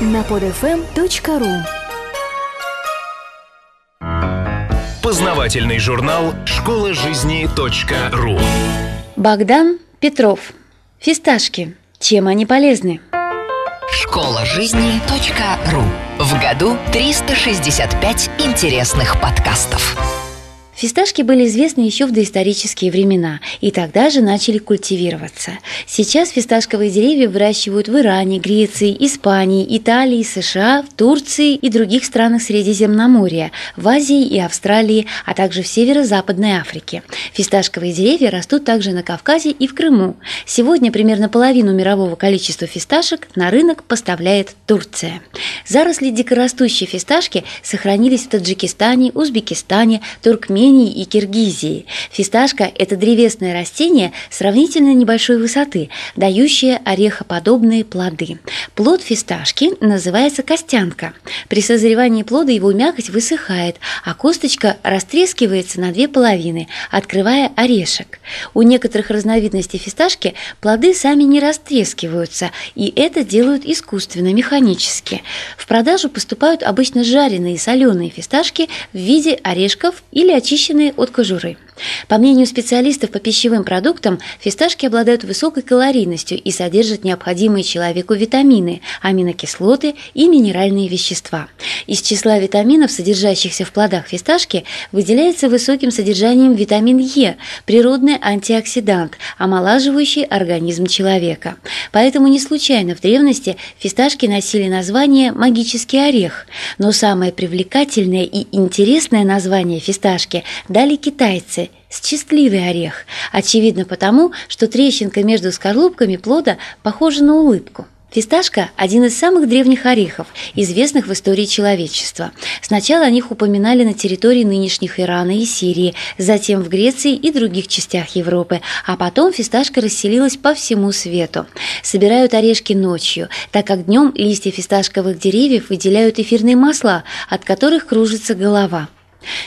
на podfm.ru Познавательный журнал «Школа жизни .ру» Богдан Петров. Фисташки. Чем они полезны? Школа жизни .ру. В году 365 интересных подкастов. Фисташки были известны еще в доисторические времена, и тогда же начали культивироваться. Сейчас фисташковые деревья выращивают в Иране, Греции, Испании, Италии, США, в Турции и других странах Средиземноморья, в Азии и Австралии, а также в Северо-Западной Африке. Фисташковые деревья растут также на Кавказе и в Крыму. Сегодня примерно половину мирового количества фисташек на рынок поставляет Турция. Заросли дикорастущей фисташки сохранились в Таджикистане, Узбекистане, Туркмении, Армении и Киргизии. Фисташка – это древесное растение сравнительно небольшой высоты, дающее орехоподобные плоды. Плод фисташки называется костянка. При созревании плода его мякоть высыхает, а косточка растрескивается на две половины, открывая орешек. У некоторых разновидностей фисташки плоды сами не растрескиваются, и это делают искусственно, механически. В продажу поступают обычно жареные соленые фисташки в виде орешков или очищенных очищенные от кожуры. По мнению специалистов по пищевым продуктам, фисташки обладают высокой калорийностью и содержат необходимые человеку витамины, аминокислоты и минеральные вещества. Из числа витаминов, содержащихся в плодах фисташки, выделяется высоким содержанием витамин Е, природный антиоксидант, омолаживающий организм человека. Поэтому не случайно в древности фисташки носили название «магический орех». Но самое привлекательное и интересное название фисташки дали китайцы счастливый орех, очевидно потому, что трещинка между скорлупками плода похожа на улыбку. Фисташка – один из самых древних орехов, известных в истории человечества. Сначала о них упоминали на территории нынешних Ирана и Сирии, затем в Греции и других частях Европы, а потом фисташка расселилась по всему свету. Собирают орешки ночью, так как днем листья фисташковых деревьев выделяют эфирные масла, от которых кружится голова.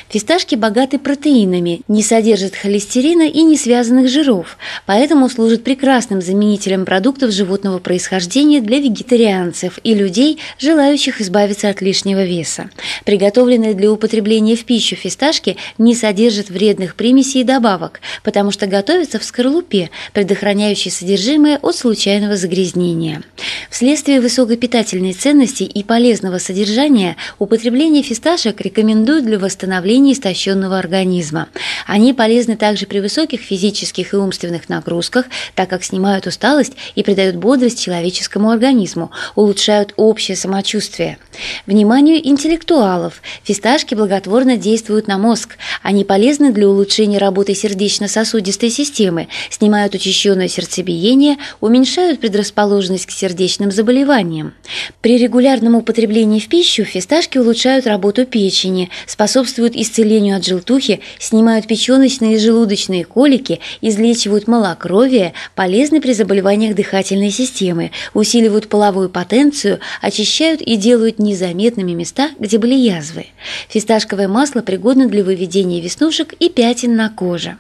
Фисташки богаты протеинами, не содержат холестерина и не связанных жиров, поэтому служат прекрасным заменителем продуктов животного происхождения для вегетарианцев и людей, желающих избавиться от лишнего веса. Приготовленные для употребления в пищу фисташки не содержат вредных примесей и добавок, потому что готовятся в скорлупе, предохраняющей содержимое от случайного загрязнения. Вследствие высокой питательной ценности и полезного содержания употребление фисташек рекомендуют для восстановления восстановления истощенного организма. Они полезны также при высоких физических и умственных нагрузках, так как снимают усталость и придают бодрость человеческому организму, улучшают общее самочувствие. Вниманию интеллектуалов. Фисташки благотворно действуют на мозг. Они полезны для улучшения работы сердечно-сосудистой системы, снимают учащенное сердцебиение, уменьшают предрасположенность к сердечным заболеваниям. При регулярном употреблении в пищу фисташки улучшают работу печени, способствуют способствуют исцелению от желтухи, снимают печеночные и желудочные колики, излечивают малокровие, полезны при заболеваниях дыхательной системы, усиливают половую потенцию, очищают и делают незаметными места, где были язвы. Фисташковое масло пригодно для выведения веснушек и пятен на коже.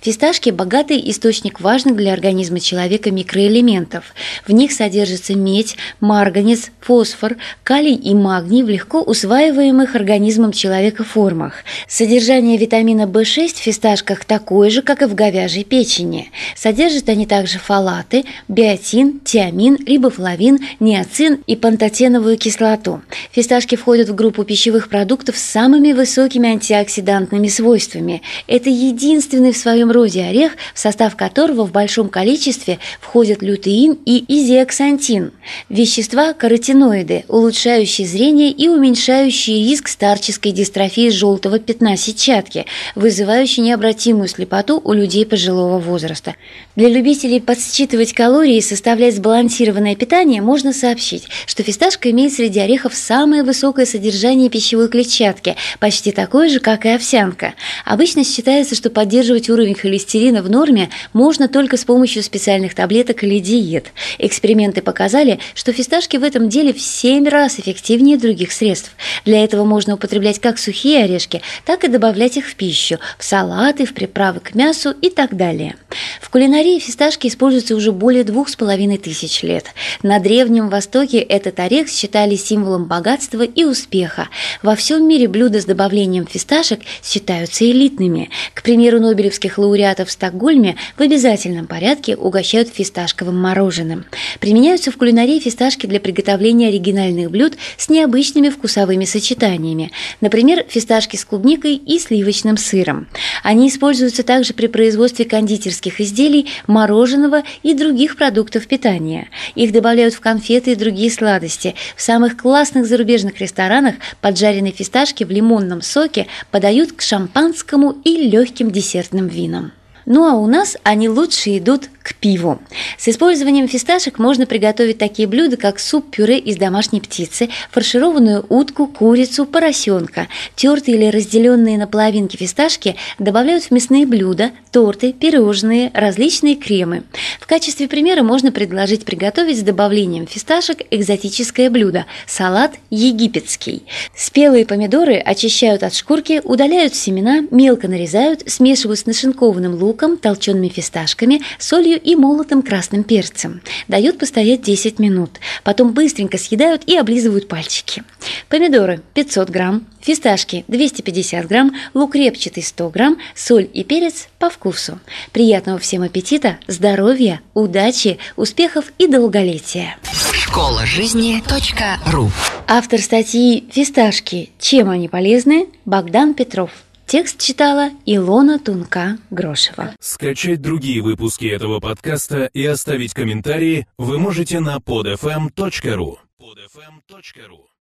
Фисташки – богатый источник важных для организма человека микроэлементов. В них содержится медь, марганец, фосфор, калий и магний в легко усваиваемых организмом человека формах. Содержание витамина В6 в фисташках такое же, как и в говяжьей печени. Содержат они также фолаты, биотин, тиамин, рибофлавин, ниацин и пантотеновую кислоту. Фисташки входят в группу пищевых продуктов с самыми высокими антиоксидантными свойствами. Это единственный в своем роде орех, в состав которого в большом количестве входят лютеин и изиоксантин – вещества каротиноиды, улучшающие зрение и уменьшающие риск старческой дистрофии желтого пятна сетчатки, вызывающей необратимую слепоту у людей пожилого возраста. Для любителей подсчитывать калории и составлять сбалансированное питание можно сообщить, что фисташка имеет среди орехов самое высокое содержание пищевой клетчатки, почти такое же, как и овсянка. Обычно считается, что поддерживать удерживать уровень холестерина в норме можно только с помощью специальных таблеток или диет. Эксперименты показали, что фисташки в этом деле в 7 раз эффективнее других средств. Для этого можно употреблять как сухие орешки, так и добавлять их в пищу, в салаты, в приправы к мясу и так далее. В кулинарии фисташки используются уже более двух с половиной тысяч лет. На Древнем Востоке этот орех считали символом богатства и успеха. Во всем мире блюда с добавлением фисташек считаются элитными. К примеру, нобелевских лауреатов в Стокгольме в обязательном порядке угощают фисташковым мороженым. Применяются в кулинарии фисташки для приготовления оригинальных блюд с необычными вкусовыми сочетаниями. Например, фисташки с клубникой и сливочным сыром. Они используются также при производстве кондитерских изделий, мороженого и других продуктов питания. Их добавляют в конфеты и другие сладости. В самых классных зарубежных ресторанах поджаренные фисташки в лимонном соке подают к шампанскому и легким десертным винам. Ну а у нас они лучше идут к пиву. С использованием фисташек можно приготовить такие блюда, как суп-пюре из домашней птицы, фаршированную утку, курицу, поросенка. Тертые или разделенные на половинки фисташки добавляют в мясные блюда, торты, пирожные, различные кремы. В качестве примера можно предложить приготовить с добавлением фисташек экзотическое блюдо – салат египетский. Спелые помидоры очищают от шкурки, удаляют семена, мелко нарезают, смешивают с нашинкованным луком, толчеными фисташками, солью и молотым красным перцем. Дают постоять 10 минут. Потом быстренько съедают и облизывают пальчики. Помидоры 500 грамм, фисташки 250 грамм, лук репчатый 100 грамм, соль и перец по вкусу. Приятного всем аппетита, здоровья, удачи, успехов и долголетия. Школа жизни .ру Автор статьи «Фисташки. Чем они полезны?» Богдан Петров. Текст читала Илона Тунка-Грошева. Скачать другие выпуски этого подкаста и оставить комментарии вы можете на podfm.ru. podfm.ru